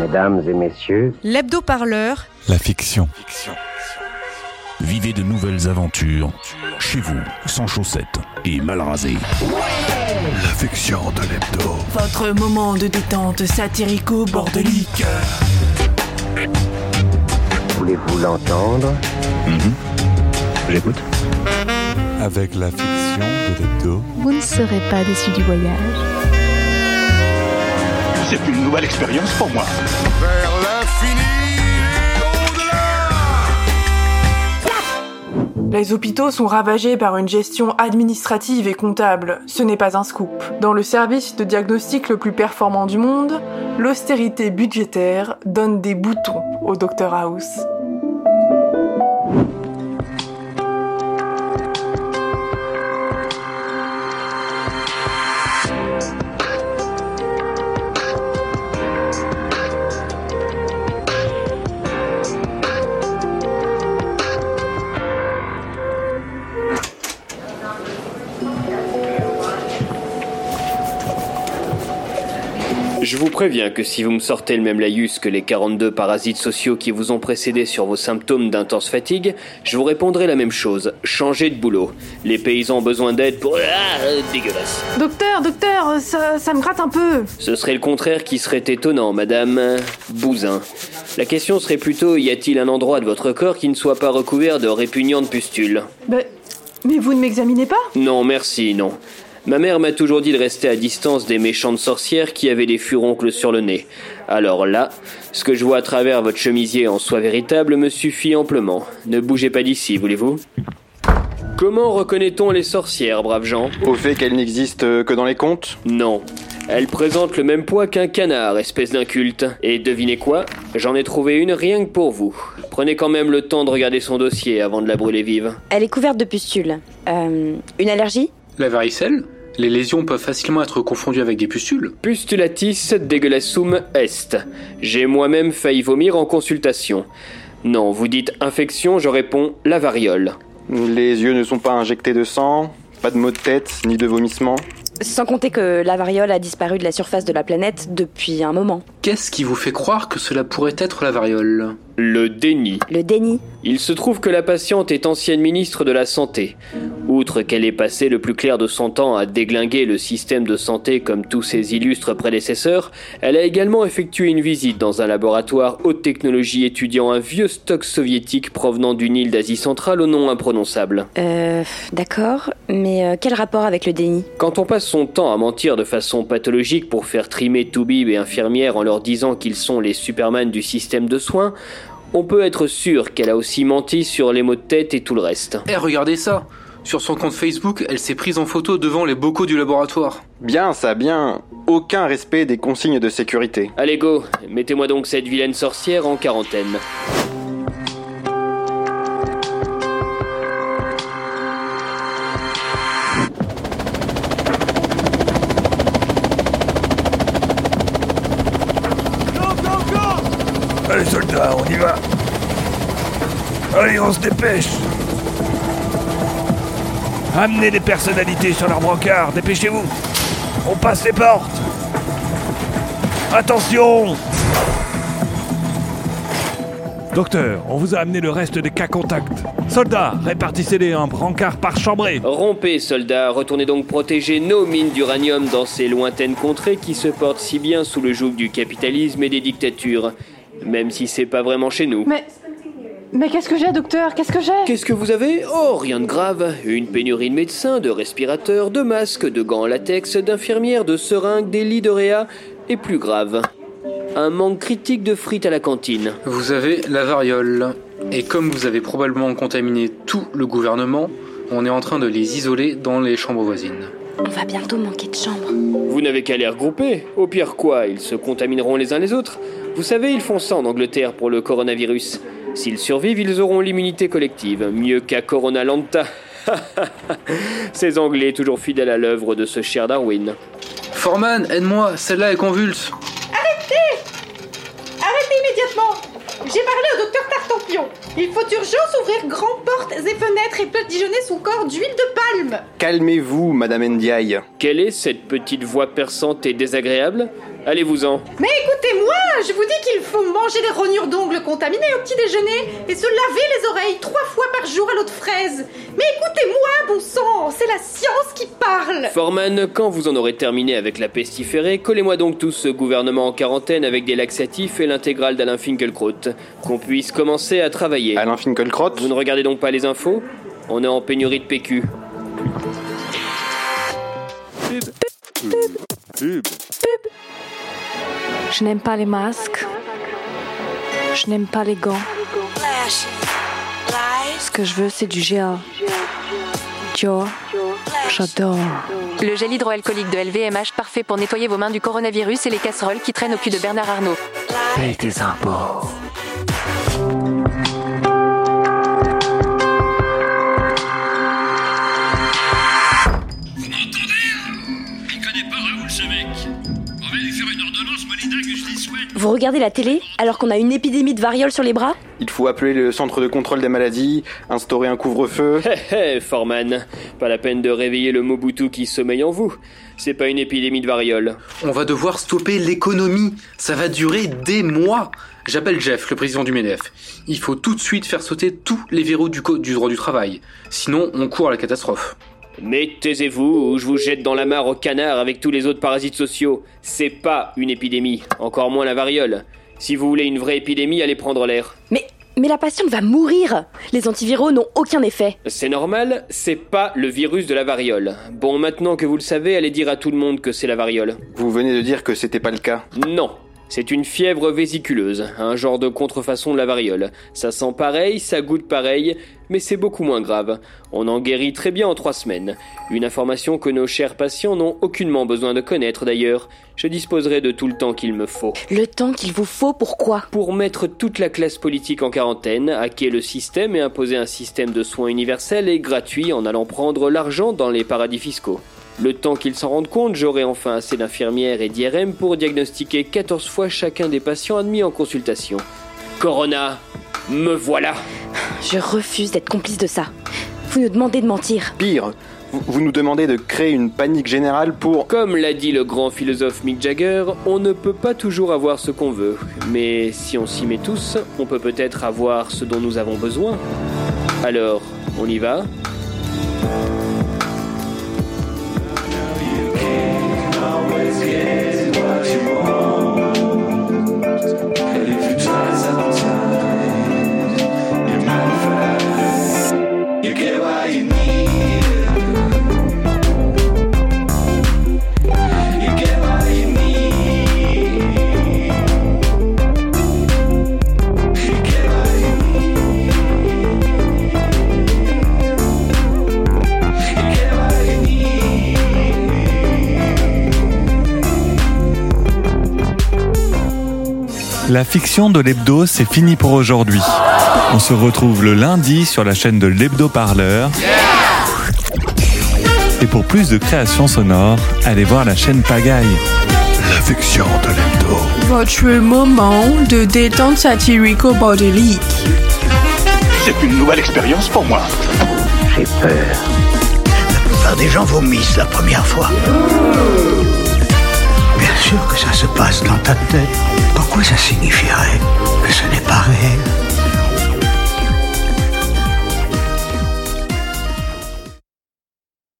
Mesdames et messieurs, L'hebdo-parleur, La fiction. Vivez de nouvelles aventures chez vous, sans chaussettes et mal rasé. La fiction de l'hebdo. Votre moment de détente satirico-bordelique. voulez-vous l'entendre? J'écoute. Avec la fiction de l'hebdo. Vous ne serez pas déçu du voyage. C'est une nouvelle expérience pour moi. Les hôpitaux sont ravagés par une gestion administrative et comptable. Ce n'est pas un scoop. Dans le service de diagnostic le plus performant du monde, l'austérité budgétaire donne des boutons au Dr House. Je vous préviens que si vous me sortez le même laïus que les 42 parasites sociaux qui vous ont précédé sur vos symptômes d'intense fatigue, je vous répondrai la même chose. Changez de boulot. Les paysans ont besoin d'aide pour... Ah, euh, dégueulasse. Docteur, docteur, ça, ça me gratte un peu. Ce serait le contraire qui serait étonnant, madame Bouzin. La question serait plutôt, y a-t-il un endroit de votre corps qui ne soit pas recouvert de répugnantes pustules? Ben, mais vous ne m'examinez pas? Non, merci, non. Ma mère m'a toujours dit de rester à distance des méchantes sorcières qui avaient des furoncles sur le nez. Alors là, ce que je vois à travers votre chemisier en soie véritable me suffit amplement. Ne bougez pas d'ici, voulez-vous? Comment reconnaît-on les sorcières, braves gens Au fait qu'elle n'existe que dans les contes? Non. Elles présentent le même poids qu'un canard, espèce d'inculte. Et devinez quoi? J'en ai trouvé une rien que pour vous. Prenez quand même le temps de regarder son dossier avant de la brûler vive. Elle est couverte de pustules. Euh, une allergie? La varicelle Les lésions peuvent facilement être confondues avec des pustules. Pustulatis degullassum est. J'ai moi-même failli vomir en consultation. Non, vous dites infection, je réponds la variole. Les yeux ne sont pas injectés de sang, pas de maux de tête, ni de vomissements. Sans compter que la variole a disparu de la surface de la planète depuis un moment. Qu'est-ce qui vous fait croire que cela pourrait être la variole? Le déni. Le déni. Il se trouve que la patiente est ancienne ministre de la Santé. Outre qu'elle ait passé le plus clair de son temps à déglinguer le système de santé comme tous ses illustres prédécesseurs, elle a également effectué une visite dans un laboratoire haute technologie étudiant un vieux stock soviétique provenant d'une île d'Asie centrale au nom imprononçable. Euh, d'accord, mais euh, quel rapport avec le déni? Quand on passe son temps à mentir de façon pathologique pour faire trimer toubib et infirmières en leur disant qu'ils sont les superman du système de soins, on peut être sûr qu'elle a aussi menti sur les maux de tête et tout le reste. Eh, regardez ça Sur son compte Facebook, elle s'est prise en photo devant les bocaux du laboratoire. Bien, ça, bien. Aucun respect des consignes de sécurité. Allez go, mettez-moi donc cette vilaine sorcière en quarantaine. Allez soldats, on y va. Allez, on se dépêche. Amenez des personnalités sur leur brancard, dépêchez-vous. On passe les portes. Attention Docteur, on vous a amené le reste des cas contacts. Soldats, répartissez-les en brancard par chambrée. Rompez, soldats, retournez donc protéger nos mines d'uranium dans ces lointaines contrées qui se portent si bien sous le joug du capitalisme et des dictatures. Même si c'est pas vraiment chez nous. Mais. Mais qu'est-ce que j'ai, docteur? Qu'est-ce que j'ai? Qu'est-ce que vous avez? Oh, rien de grave. Une pénurie de médecins, de respirateurs, de masques, de gants en latex, d'infirmières, de seringues, des lits de réa. Et plus grave, un manque critique de frites à la cantine. Vous avez la variole. Et comme vous avez probablement contaminé tout le gouvernement, on est en train de les isoler dans les chambres voisines. On va bientôt manquer de chambres. Vous n'avez qu'à les regrouper. Au pire quoi, ils se contamineront les uns les autres. Vous savez, ils font ça en Angleterre pour le coronavirus. S'ils survivent, ils auront l'immunité collective. Mieux qu'à Corona Lanta. Ces Anglais toujours fidèles à l'œuvre de ce cher Darwin. Foreman, aide-moi, celle-là est convulse. Arrêtez Arrêtez immédiatement J'ai parlé au docteur Tartampion. Il faut d'urgence ouvrir grandes portes et fenêtres et badigeonner son corps d'huile de palme. Calmez-vous, Madame Ndiaye. Quelle est cette petite voix perçante et désagréable? Allez-vous-en. Mais écoutez-moi, je vous dis qu'il faut manger des rognures d'ongles contaminées au petit déjeuner et se laver les oreilles trois fois par jour à l'eau de fraise. Mais écoutez-moi, bon sang, c'est la science qui parle. Foreman, quand vous en aurez terminé avec la pestiférée, collez-moi donc tous ce gouvernement en quarantaine avec des laxatifs et l'intégrale d'Alain Finkielkraut. Qu'on puisse commencer à travailler. Alain Finkielkraut Vous ne regardez donc pas les infos? On est en pénurie de PQ. Je n'aime pas les masques. Je n'aime pas les gants. Ce que je veux, c'est du GA. Dior. J'adore. Le gel hydroalcoolique de LVMH parfait pour nettoyer vos mains du coronavirus et les casseroles qui traînent au cul de Bernard Arnault. Paye tes impôts. Vous regardez la télé alors qu'on a une épidémie de variole sur les bras? Il faut appeler le centre de contrôle des maladies, instaurer un couvre-feu. Hé hé, Foreman, pas la peine de réveiller le Mobutu qui sommeille en vous. C'est pas une épidémie de variole. On va devoir stopper l'économie. Ça va durer des mois. J'appelle Jeff, le président du MEDEF. Il faut tout de suite faire sauter tous les verrous du, co- du droit du travail. Sinon, on court à la catastrophe. Mais taisez-vous ou je vous jette dans la mare au canard avec tous les autres parasites sociaux. C'est pas une épidémie, encore moins la variole. Si vous voulez une vraie épidémie, allez prendre l'air. Mais, mais la patiente va mourir Les antiviraux n'ont aucun effet. C'est normal, c'est pas le virus de la variole. Bon, maintenant que vous le savez, allez dire à tout le monde que c'est la variole. Vous venez de dire que c'était pas le cas. Non. C'est une fièvre vésiculeuse, un genre de contrefaçon de la variole. Ça sent pareil, ça goûte pareil, mais c'est beaucoup moins grave. On en guérit très bien en trois semaines. Une information que nos chers patients n'ont aucunement besoin de connaître d'ailleurs. Je disposerai de tout le temps qu'il me faut. Le temps qu'il vous faut, pourquoi Pour mettre toute la classe politique en quarantaine, hacker le système et imposer un système de soins universel et gratuit en allant prendre l'argent dans les paradis fiscaux. Le temps qu'ils s'en rendent compte, j'aurai enfin assez d'infirmières et d'IRM pour diagnostiquer 14 fois chacun des patients admis en consultation. Corona, me voilà Je refuse d'être complice de ça. Vous nous demandez de mentir. Pire, vous, vous nous demandez de créer une panique générale pour... Comme l'a dit le grand philosophe Mick Jagger, on ne peut pas toujours avoir ce qu'on veut. Mais si on s'y met tous, on peut peut-être avoir ce dont nous avons besoin. Alors, on y va? La fiction de l'hebdo, c'est fini pour aujourd'hui. On se retrouve le lundi sur la chaîne de l'hebdo parleur. Et pour plus de créations sonores, allez voir la chaîne Pagaille. La fiction de l'hebdo. Votre moment de détente satirico-bordélique. C'est une nouvelle expérience pour moi. J'ai peur. La plupart des gens vomissent la première fois. Sûr que ça se passe dans ta tête. Pourquoi ça signifierait que ce n'est pas réel?